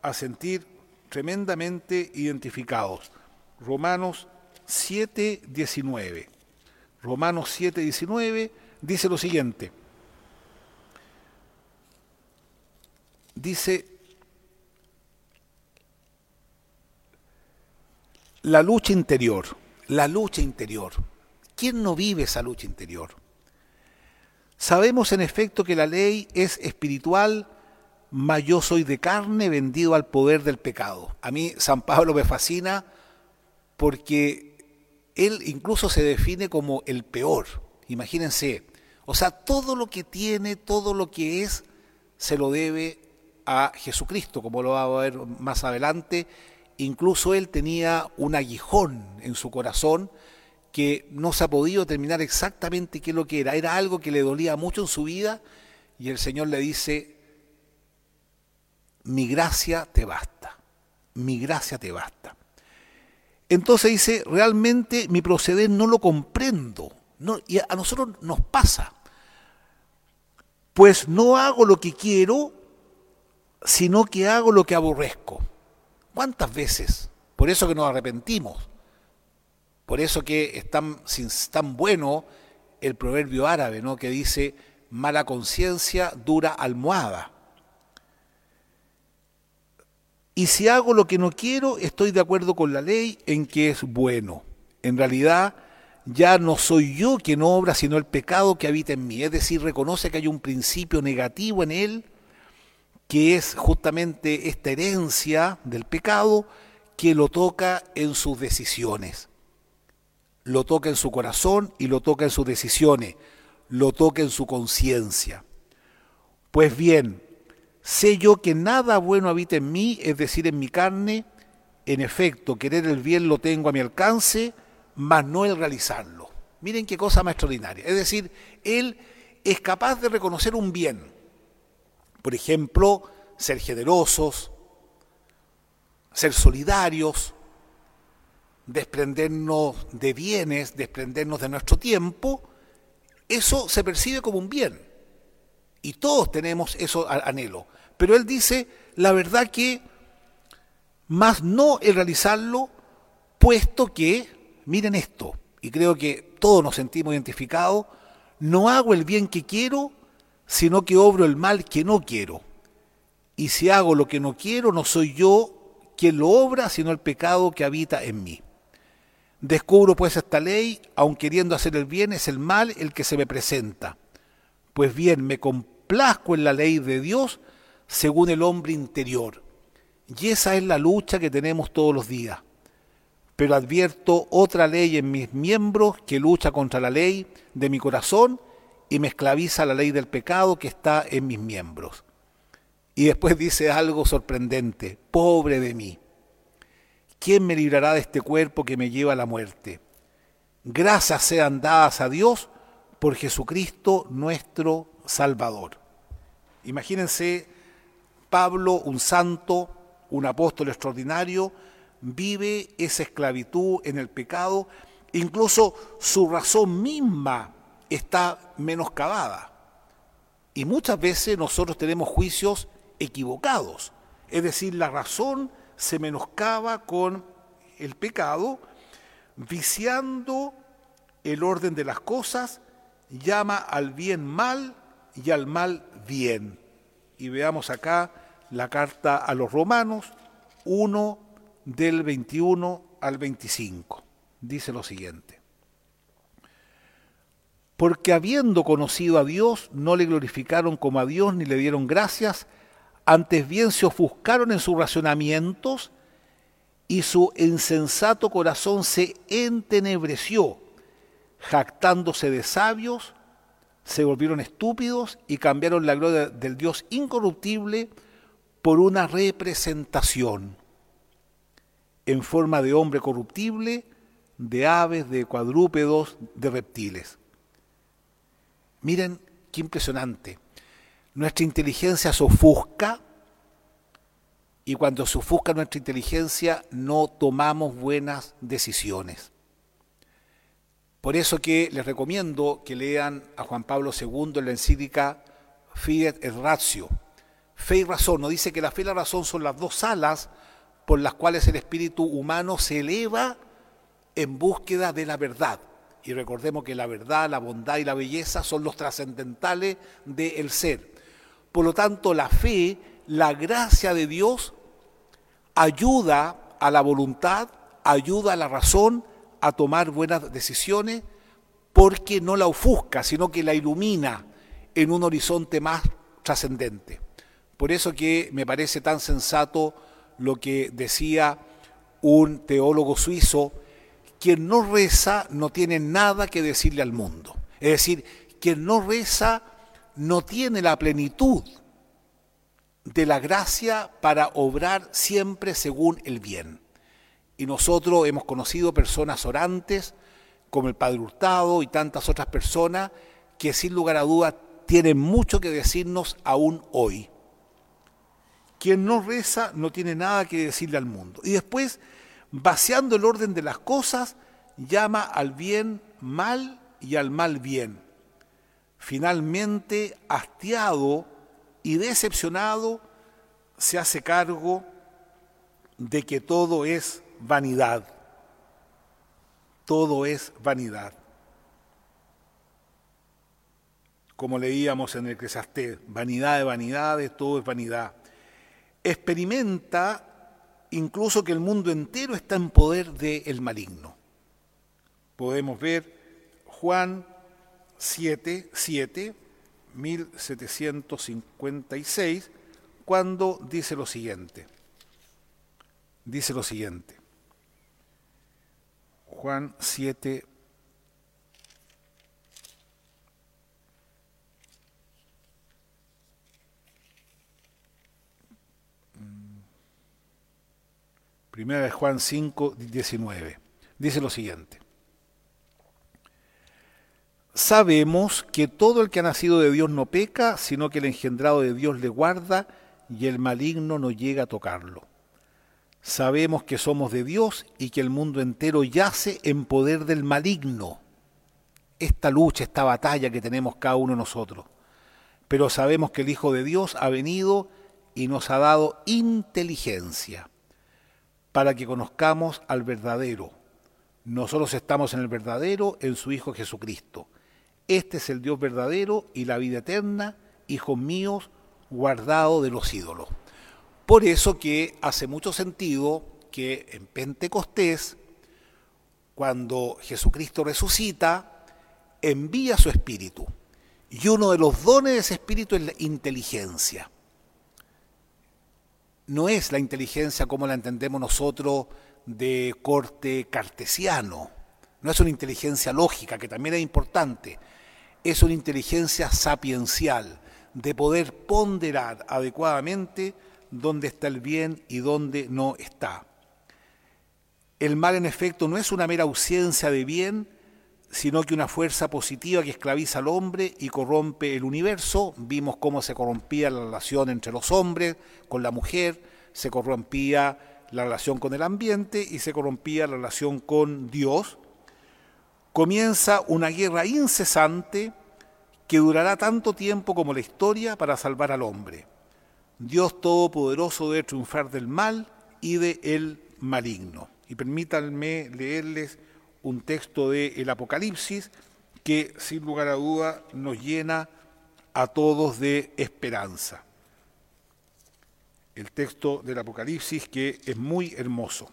a sentir tremendamente identificados. Romanos 7, 19. Romanos 7, 19 dice lo siguiente. Dice, la lucha interior, la lucha interior. ¿Quién no vive esa lucha interior? Sabemos en efecto que la ley es espiritual, mas yo soy de carne vendido al poder del pecado. A mí San Pablo me fascina porque él incluso se define como el peor. Imagínense, o sea, todo lo que tiene, todo lo que es, se lo debe a Jesucristo, como lo va a ver más adelante. Incluso él tenía un aguijón en su corazón que no se ha podido determinar exactamente qué es lo que era. Era algo que le dolía mucho en su vida y el Señor le dice, mi gracia te basta, mi gracia te basta. Entonces dice, realmente mi proceder no lo comprendo. Y a nosotros nos pasa. Pues no hago lo que quiero, sino que hago lo que aborrezco. ¿Cuántas veces? Por eso que nos arrepentimos. Por eso que es tan, bueno el proverbio árabe, ¿no? que dice, mala conciencia dura almohada. Y si hago lo que no quiero, estoy de acuerdo con la ley en que es bueno. En realidad, ya no soy yo quien obra, sino el pecado que habita en mí. Es decir, reconoce que hay un principio negativo en él, que es justamente esta herencia del pecado que lo toca en sus decisiones. Lo toca en su corazón y lo toca en sus decisiones. Lo toca en su conciencia. Pues bien, Sé yo que nada bueno habita en mí, es decir, en mi carne. En efecto, querer el bien lo tengo a mi alcance, mas no el realizarlo. Miren qué cosa más extraordinaria. Es decir, él es capaz de reconocer un bien. Por ejemplo, ser generosos, ser solidarios, desprendernos de bienes, desprendernos de nuestro tiempo. Eso se percibe como un bien. Y todos tenemos eso anhelo. Pero él dice, la verdad que más no el realizarlo, puesto que, miren esto, y creo que todos nos sentimos identificados, no hago el bien que quiero, sino que obro el mal que no quiero. Y si hago lo que no quiero, no soy yo quien lo obra, sino el pecado que habita en mí. Descubro pues esta ley, aun queriendo hacer el bien, es el mal el que se me presenta. Pues bien, me, complazco en la ley de Dios según el hombre interior. Y esa es la lucha que tenemos todos los días. Pero advierto otra ley en mis miembros que lucha contra la ley de mi corazón y me esclaviza la ley del pecado que está en mis miembros. Y después dice algo sorprendente, pobre de mí. ¿Quién me librará de este cuerpo que me lleva a la muerte? Gracias sean dadas a Dios por Jesucristo nuestro Salvador. Imagínense, Pablo, un santo, un apóstol extraordinario, vive esa esclavitud en el pecado, incluso su razón misma está menoscabada. Y muchas veces nosotros tenemos juicios equivocados, es decir, la razón se menoscaba con el pecado, viciando el orden de las cosas, llama al bien mal y al mal bien. Y veamos acá la carta a los romanos 1 del 21 al 25. Dice lo siguiente. Porque habiendo conocido a Dios, no le glorificaron como a Dios ni le dieron gracias, antes bien se ofuscaron en sus racionamientos y su insensato corazón se entenebreció, jactándose de sabios, se volvieron estúpidos y cambiaron la gloria del Dios incorruptible por una representación en forma de hombre corruptible, de aves, de cuadrúpedos, de reptiles. Miren qué impresionante. Nuestra inteligencia se ofusca y cuando se ofusca nuestra inteligencia no tomamos buenas decisiones. Por eso que les recomiendo que lean a Juan Pablo II en la encíclica Fiat et Ratio. Fe y razón. No dice que la fe y la razón son las dos alas por las cuales el espíritu humano se eleva en búsqueda de la verdad. Y recordemos que la verdad, la bondad y la belleza son los trascendentales del ser. Por lo tanto, la fe, la gracia de Dios, ayuda a la voluntad, ayuda a la razón a tomar buenas decisiones, porque no la ofusca, sino que la ilumina en un horizonte más trascendente. Por eso que me parece tan sensato lo que decía un teólogo suizo, quien no reza no tiene nada que decirle al mundo. Es decir, quien no reza no tiene la plenitud de la gracia para obrar siempre según el bien. Y nosotros hemos conocido personas orantes, como el Padre Hurtado y tantas otras personas, que sin lugar a dudas tienen mucho que decirnos aún hoy. Quien no reza no tiene nada que decirle al mundo. Y después, vaciando el orden de las cosas, llama al bien mal y al mal bien. Finalmente, hastiado y decepcionado, se hace cargo de que todo es vanidad. Todo es vanidad. Como leíamos en el Eclesiastés, vanidad de vanidades, todo es vanidad experimenta incluso que el mundo entero está en poder del maligno. Podemos ver Juan 7, 7, 1756, cuando dice lo siguiente. Dice lo siguiente. Juan 7, Primera de Juan 5, 19. Dice lo siguiente. Sabemos que todo el que ha nacido de Dios no peca, sino que el engendrado de Dios le guarda y el maligno no llega a tocarlo. Sabemos que somos de Dios y que el mundo entero yace en poder del maligno. Esta lucha, esta batalla que tenemos cada uno de nosotros. Pero sabemos que el Hijo de Dios ha venido y nos ha dado inteligencia para que conozcamos al verdadero. Nosotros estamos en el verdadero, en su Hijo Jesucristo. Este es el Dios verdadero y la vida eterna, hijos míos, guardado de los ídolos. Por eso que hace mucho sentido que en Pentecostés, cuando Jesucristo resucita, envía su espíritu. Y uno de los dones de ese espíritu es la inteligencia no es la inteligencia como la entendemos nosotros de corte cartesiano, no es una inteligencia lógica, que también es importante, es una inteligencia sapiencial, de poder ponderar adecuadamente dónde está el bien y dónde no está. El mal en efecto no es una mera ausencia de bien, sino que una fuerza positiva que esclaviza al hombre y corrompe el universo. Vimos cómo se corrompía la relación entre los hombres con la mujer, se corrompía la relación con el ambiente y se corrompía la relación con Dios. Comienza una guerra incesante que durará tanto tiempo como la historia para salvar al hombre. Dios Todopoderoso debe triunfar del mal y del el maligno. Y permítanme leerles un texto del el Apocalipsis que sin lugar a duda nos llena a todos de esperanza. El texto del Apocalipsis que es muy hermoso.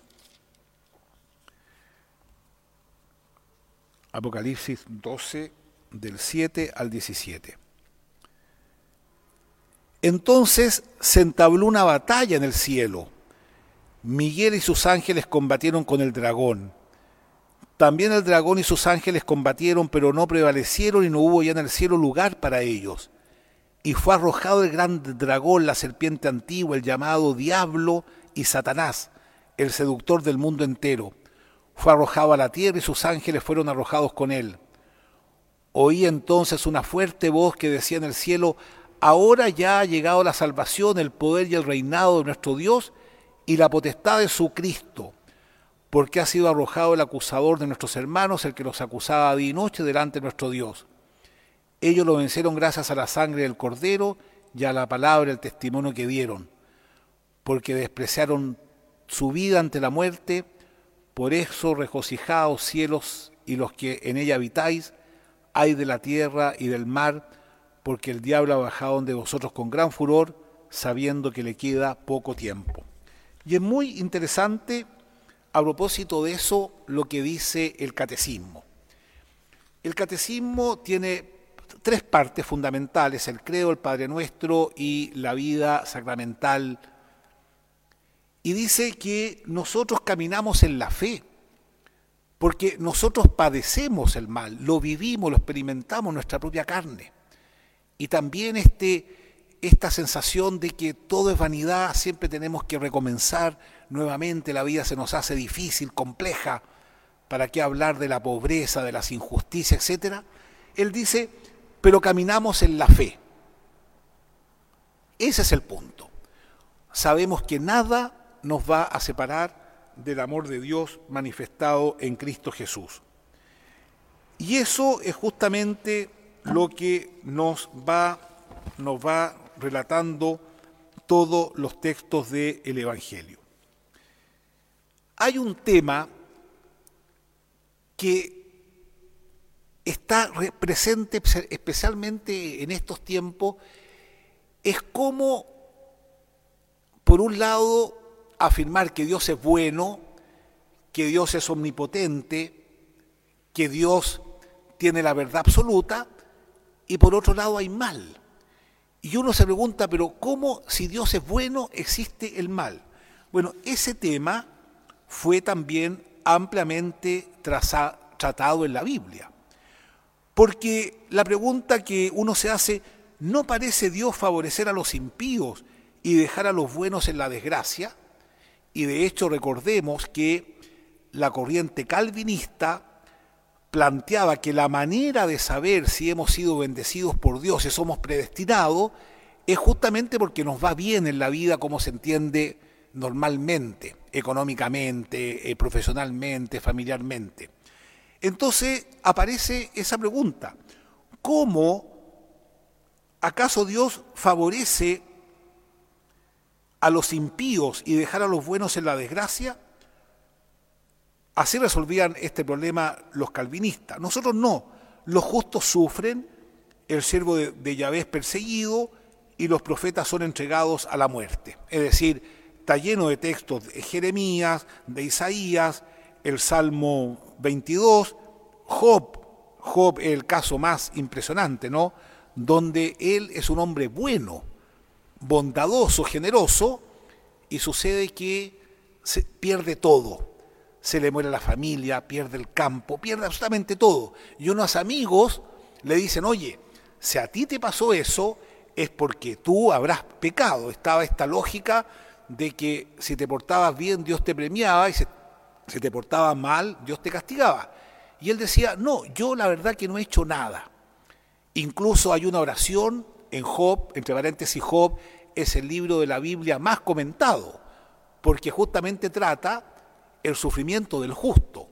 Apocalipsis 12 del 7 al 17. Entonces se entabló una batalla en el cielo. Miguel y sus ángeles combatieron con el dragón también el dragón y sus ángeles combatieron, pero no prevalecieron y no hubo ya en el cielo lugar para ellos. Y fue arrojado el gran dragón, la serpiente antigua, el llamado Diablo y Satanás, el seductor del mundo entero. Fue arrojado a la tierra y sus ángeles fueron arrojados con él. Oí entonces una fuerte voz que decía en el cielo, ahora ya ha llegado la salvación, el poder y el reinado de nuestro Dios y la potestad de su Cristo porque ha sido arrojado el acusador de nuestros hermanos, el que los acusaba día y noche delante de nuestro Dios. Ellos lo vencieron gracias a la sangre del cordero y a la palabra, el testimonio que dieron, porque despreciaron su vida ante la muerte, por eso regocijaos cielos y los que en ella habitáis, hay de la tierra y del mar, porque el diablo ha bajado de vosotros con gran furor, sabiendo que le queda poco tiempo. Y es muy interesante, a propósito de eso, lo que dice el catecismo. El catecismo tiene tres partes fundamentales, el credo, el Padre Nuestro y la vida sacramental. Y dice que nosotros caminamos en la fe, porque nosotros padecemos el mal, lo vivimos, lo experimentamos en nuestra propia carne. Y también este, esta sensación de que todo es vanidad, siempre tenemos que recomenzar nuevamente, la vida se nos hace difícil, compleja, ¿para qué hablar de la pobreza, de las injusticias, etcétera? Él dice, pero caminamos en la fe. Ese es el punto. Sabemos que nada nos va a separar del amor de Dios manifestado en Cristo Jesús. Y eso es justamente lo que nos va, nos va relatando todos los textos del Evangelio. Hay un tema que está presente especialmente en estos tiempos es como, por un lado, afirmar que Dios es bueno, que Dios es omnipotente, que Dios tiene la verdad absoluta, y por otro lado hay mal. Y uno se pregunta, pero ¿cómo si Dios es bueno existe el mal? Bueno, ese tema fue también ampliamente tratado en la Biblia. Porque la pregunta que uno se hace, ¿no parece Dios favorecer a los impíos y dejar a los buenos en la desgracia? Y de hecho recordemos que la corriente calvinista planteaba que la manera de saber si hemos sido bendecidos por Dios, y somos predestinados, es justamente porque nos va bien en la vida como se entiende normalmente, económicamente, eh, profesionalmente, familiarmente. Entonces aparece esa pregunta, ¿cómo acaso Dios favorece a los impíos y dejar a los buenos en la desgracia? Así resolvían este problema los calvinistas. Nosotros no. Los justos sufren, el siervo de, Yahvé es perseguido y los profetas son entregados a la muerte. Es decir, está lleno de textos de Jeremías, de Isaías, el Salmo 22, Job, Job es el caso más impresionante, ¿no? Donde él es un hombre bueno, bondadoso, generoso, y sucede que pierde todo. Se le muere la familia, pierde el campo, pierde absolutamente todo. Y unos amigos le dicen, oye, si a ti te pasó eso, es porque tú habrás pecado. Estaba esta lógica de que si te portabas bien, Dios te premiaba y si te portabas mal, Dios te castigaba. Y él decía, no, yo la verdad que no he hecho nada. Incluso hay una oración en Job, entre paréntesis Job, es el libro de la Biblia más comentado, porque justamente trata el sufrimiento del justo.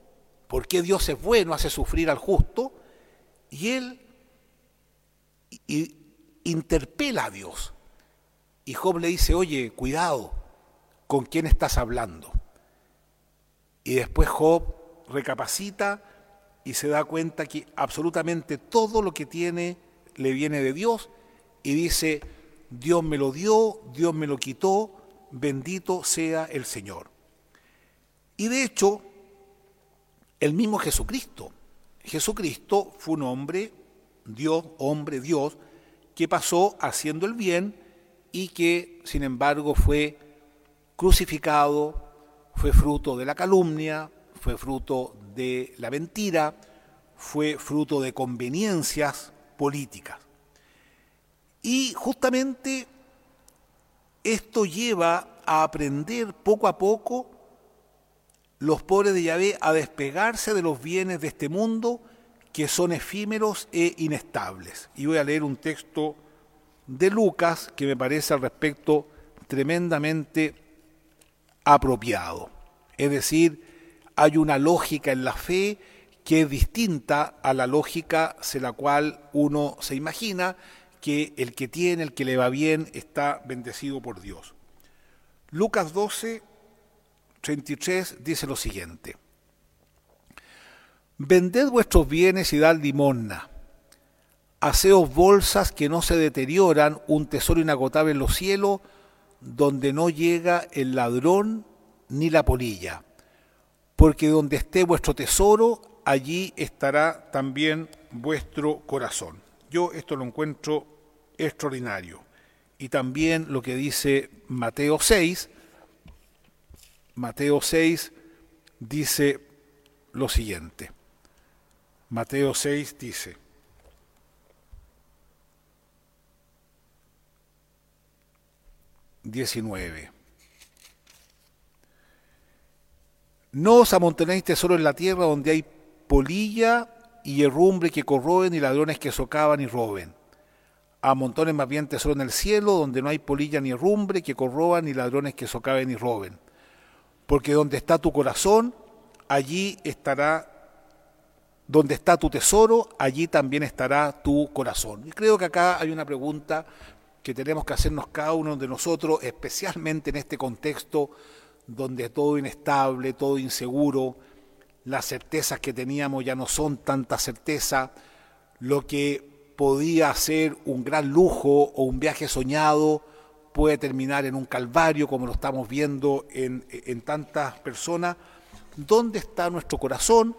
Porque Dios es bueno, hace sufrir al justo, y él interpela a Dios. Y Job le dice, oye, cuidado, ¿con quién estás hablando? Y después Job recapacita y se da cuenta que absolutamente todo lo que tiene le viene de Dios y dice, Dios me lo dio, Dios me lo quitó, bendito sea el Señor. Y de hecho, el mismo Jesucristo, Jesucristo fue un hombre, Dios, hombre, Dios, que pasó haciendo el bien y que, sin embargo, fue crucificado, fue fruto de la calumnia, fue fruto de la mentira, fue fruto de conveniencias políticas. Y justamente esto lleva a aprender poco a poco los pobres de Yahvé a despegarse de los bienes de este mundo que son efímeros e inestables. Y voy a leer un texto de Lucas que me parece al respecto tremendamente apropiado. Es decir, hay una lógica en la fe que es distinta a la lógica en la cual uno se imagina que el que tiene, el que le va bien, está bendecido por Dios. Lucas 12, 33 dice lo siguiente. Vended vuestros bienes y dad limosna. Haceos bolsas que no se deterioran, un tesoro inagotable en los cielos, donde no llega el ladrón ni la polilla. Porque donde esté vuestro tesoro, allí estará también vuestro corazón. Yo esto lo encuentro extraordinario. Y también lo que dice Mateo 6, Mateo 6 dice lo siguiente. Mateo 6 dice, diecinueve. No os amontonéis tesoro en la tierra donde hay polilla y herrumbre que corroen y ladrones que socavan y roben. Amontonen más bien tesoro en el cielo donde no hay polilla ni herrumbre que corroban ni ladrones que socaven y roben. Porque donde está tu corazón, allí estará, donde está tu tesoro, allí también estará tu corazón. Y creo que acá hay una pregunta que tenemos que hacernos cada uno de nosotros, especialmente en este contexto donde todo inestable, todo inseguro, las certezas que teníamos ya no son tanta certeza, lo que podía ser un gran lujo o un viaje soñado puede terminar en un calvario como lo estamos viendo en, en tantas personas. ¿Dónde está nuestro corazón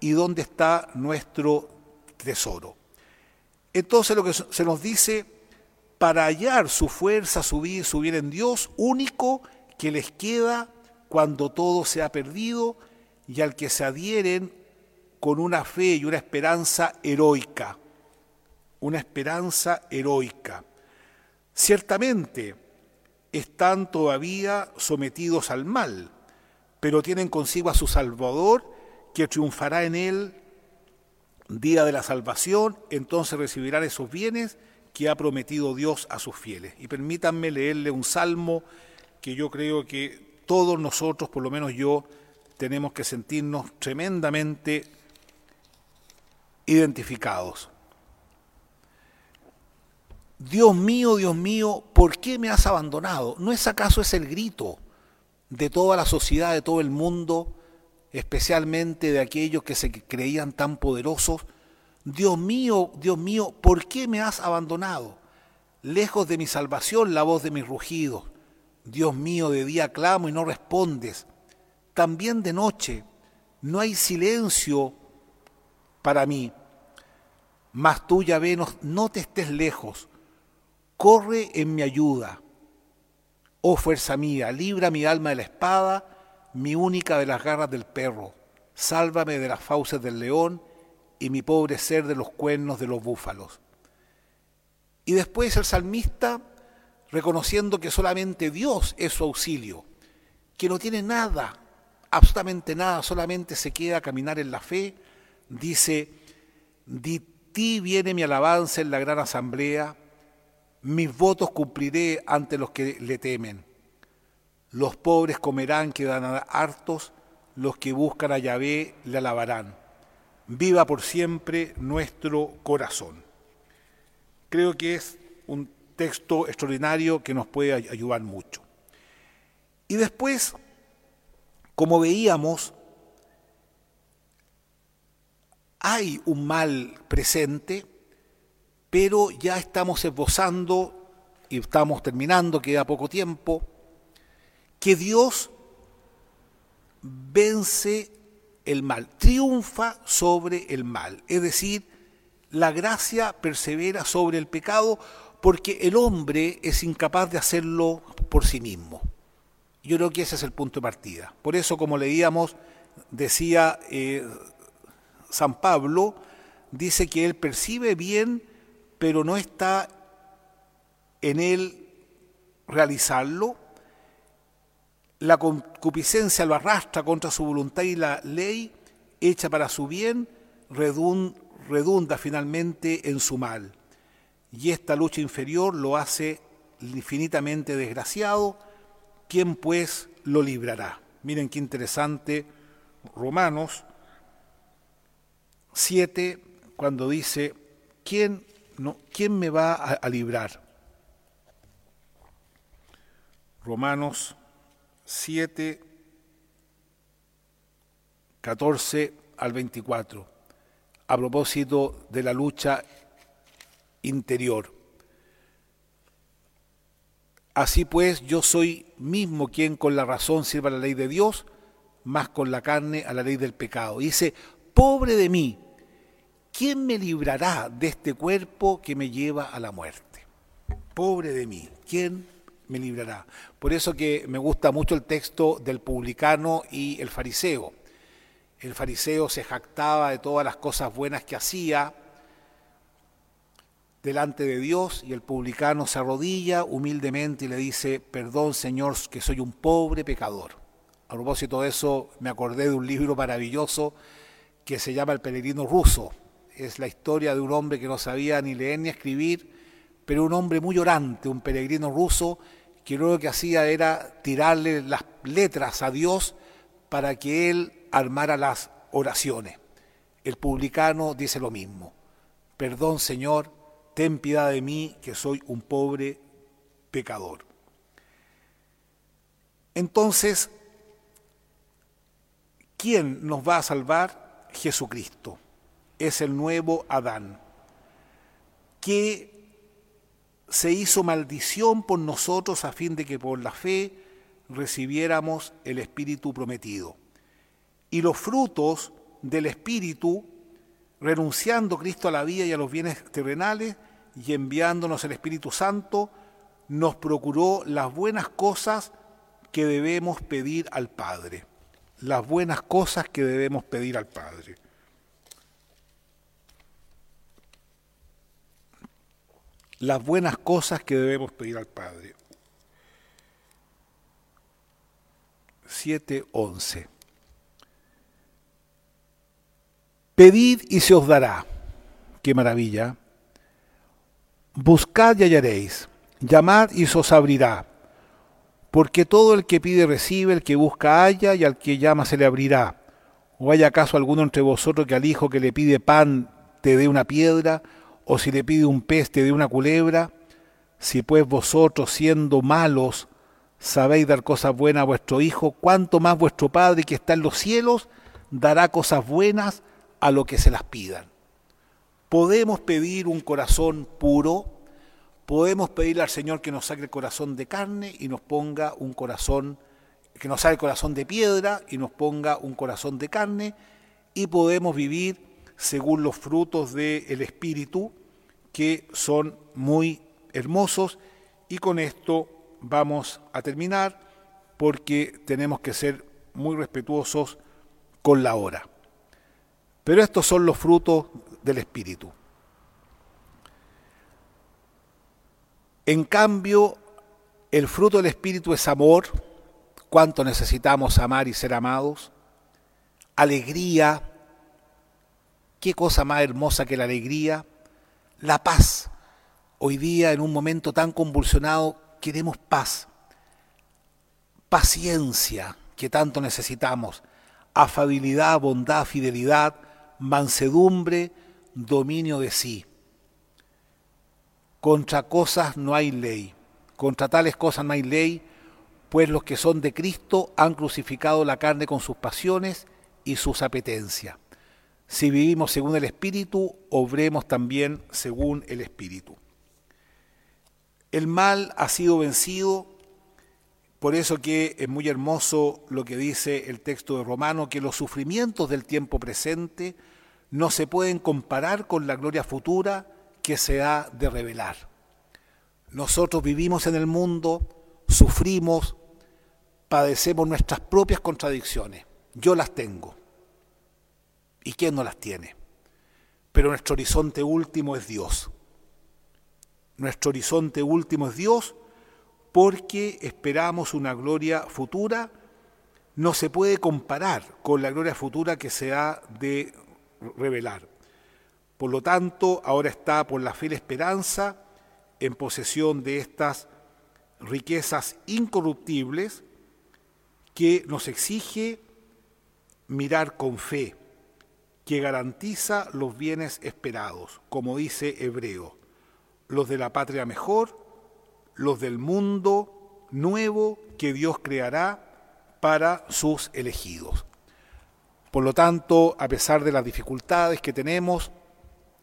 y dónde está nuestro tesoro? Entonces lo que se nos dice, para hallar su fuerza, su vida, su bien en Dios, único que les queda cuando todo se ha perdido y al que se adhieren con una fe y una esperanza heroica, una esperanza heroica. Ciertamente están todavía sometidos al mal, pero tienen consigo a su Salvador, que triunfará en él día de la salvación, entonces recibirán esos bienes que ha prometido Dios a sus fieles. Y permítanme leerle un salmo que yo creo que todos nosotros, por lo menos yo, tenemos que sentirnos tremendamente identificados. Dios mío, Dios mío, ¿por qué me has abandonado? ¿No es acaso ese el grito de toda la sociedad, de todo el mundo, especialmente de aquellos que se creían tan poderosos? Dios mío, Dios mío, ¿por qué me has abandonado? Lejos de mi salvación la voz de mis rugidos. Dios mío, de día clamo y no respondes. También de noche no hay silencio para mí. Mas tú, ya venos, no te estés lejos corre en mi ayuda. Oh fuerza mía, libra mi alma de la espada, mi única de las garras del perro. Sálvame de las fauces del león y mi pobre ser de los cuernos de los búfalos. Y después el salmista, reconociendo que solamente Dios es su auxilio, que no tiene nada, absolutamente nada, solamente se queda a caminar en la fe, dice, de ti viene mi alabanza en la gran asamblea, mis votos cumpliré ante los que le temen. Los pobres comerán, quedarán hartos, los que buscan a Yahvé le alabarán. Viva por siempre nuestro corazón. Creo que es un texto extraordinario que nos puede ayudar mucho. Y después, como veíamos, hay un mal presente, pero ya estamos esbozando y estamos terminando, queda poco tiempo, que Dios vence el mal, triunfa sobre el mal. Es decir, la gracia persevera sobre el pecado porque el hombre es incapaz de hacerlo por sí mismo. Yo creo que ese es el punto de partida. Por eso, como leíamos, decía eh, San Pablo, dice que él percibe bien pero no está en él realizarlo. La concupiscencia lo arrastra contra su voluntad y la ley, hecha para su bien, redunda finalmente en su mal. Y esta lucha inferior lo hace infinitamente desgraciado. ¿Quién pues lo librará? Miren qué interesante Romanos 7, cuando dice, ¿quién ¿quién me va a, librar? Romanos 7, 14 al 24, a propósito de la lucha interior. Así pues, yo soy mismo quien con la razón sirva la ley de Dios, más con la carne a la ley del pecado. dice, pobre de mí, ¿quién me librará de este cuerpo que me lleva a la muerte? Pobre de mí, ¿quién me librará? Por eso que me gusta mucho el texto del publicano y el fariseo. El fariseo se jactaba de todas las cosas buenas que hacía delante de Dios y el publicano se arrodilla humildemente y le dice, perdón Señor, que soy un pobre pecador. A propósito de eso, me acordé de un libro maravilloso que se llama El peregrino ruso. Es la historia de un hombre que no sabía ni leer ni escribir, pero un hombre muy orante, un peregrino ruso, que lo que hacía era tirarle las letras a Dios para que él armara las oraciones. El publicano dice lo mismo. Perdón, Señor, ten piedad de mí, que soy un pobre pecador. Entonces, ¿quién nos va a salvar? Jesucristo. Es el nuevo Adán, que se hizo maldición por nosotros a fin de que por la fe recibiéramos el Espíritu prometido y los frutos del Espíritu, renunciando Cristo a la vida y a los bienes terrenales y enviándonos el Espíritu Santo, nos procuró las buenas cosas que debemos pedir al Padre. Las buenas cosas que debemos pedir al Padre. Las buenas cosas que debemos pedir al Padre. 7.11 Pedid y se os dará. Qué maravilla. Buscad y hallaréis. Llamad y se os abrirá. Porque todo el que pide recibe, el que busca halla y al que llama se le abrirá. ¿O hay acaso alguno entre vosotros que al hijo que le pide pan te dé una piedra? ¿O si le pide un pez dé una culebra? Si pues vosotros siendo malos sabéis dar cosas buenas a vuestro hijo, ¿cuánto más vuestro Padre que está en los cielos dará cosas buenas a lo que se las pidan. Podemos pedir un corazón puro, podemos pedirle al Señor que nos saque el corazón de carne y nos ponga un corazón, que nos saque el corazón de piedra y nos ponga un corazón de carne, y podemos vivir según los frutos del Espíritu, que son muy hermosos, y con esto vamos a terminar porque tenemos que ser muy respetuosos con la hora. Pero estos son los frutos del Espíritu. En cambio, el fruto del Espíritu es amor, cuánto necesitamos amar y ser amados, alegría, qué cosa más hermosa que la alegría, la paz. Hoy día, en un momento tan convulsionado, queremos paz, paciencia, que tanto necesitamos, afabilidad, bondad, fidelidad, mansedumbre, dominio de sí. Contra cosas no hay ley, contra tales cosas no hay ley, pues los que son de Cristo han crucificado la carne con sus pasiones y sus apetencias. Si vivimos según el Espíritu, obremos también según el Espíritu. El mal ha sido vencido, por eso que es muy hermoso lo que dice el texto de Romano, que los sufrimientos del tiempo presente no se pueden comparar con la gloria futura que se ha de revelar. Nosotros vivimos en el mundo, sufrimos, padecemos nuestras propias contradicciones. Yo las tengo. ¿Y quién no las tiene? Pero nuestro horizonte último es Dios. Nuestro horizonte último es Dios porque esperamos una gloria futura. No se puede comparar con la gloria futura que se ha de revelar. Por lo tanto, ahora está por la fe la esperanza en posesión de estas riquezas incorruptibles que nos exige mirar con fe, que garantiza los bienes esperados, como dice Hebreo, los de la patria mejor, los del mundo nuevo que Dios creará para sus elegidos. Por lo tanto, a pesar de las dificultades que tenemos,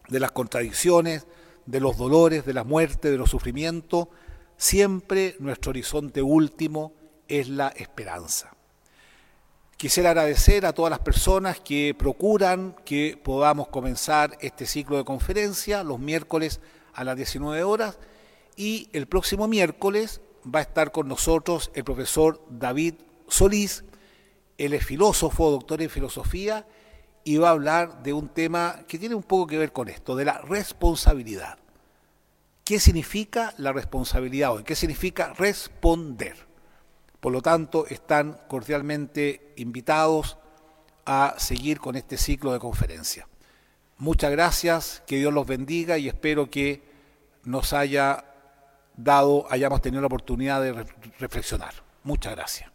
de las contradicciones, de los dolores, de la muerte, de los sufrimientos, siempre nuestro horizonte último es la esperanza. Quisiera agradecer a todas las personas que procuran que podamos comenzar este ciclo de conferencia los miércoles a las 19 horas y el próximo miércoles va a estar con nosotros el profesor David Solís, él es filósofo, doctor en filosofía y va a hablar de un tema que tiene un poco que ver con esto, de la responsabilidad. ¿Qué significa la responsabilidad hoy? ¿Qué significa responder? Por lo tanto, están cordialmente invitados a seguir con este ciclo de conferencia. Muchas gracias, que Dios los bendiga y espero que nos haya dado, hayamos tenido la oportunidad de reflexionar. Muchas gracias.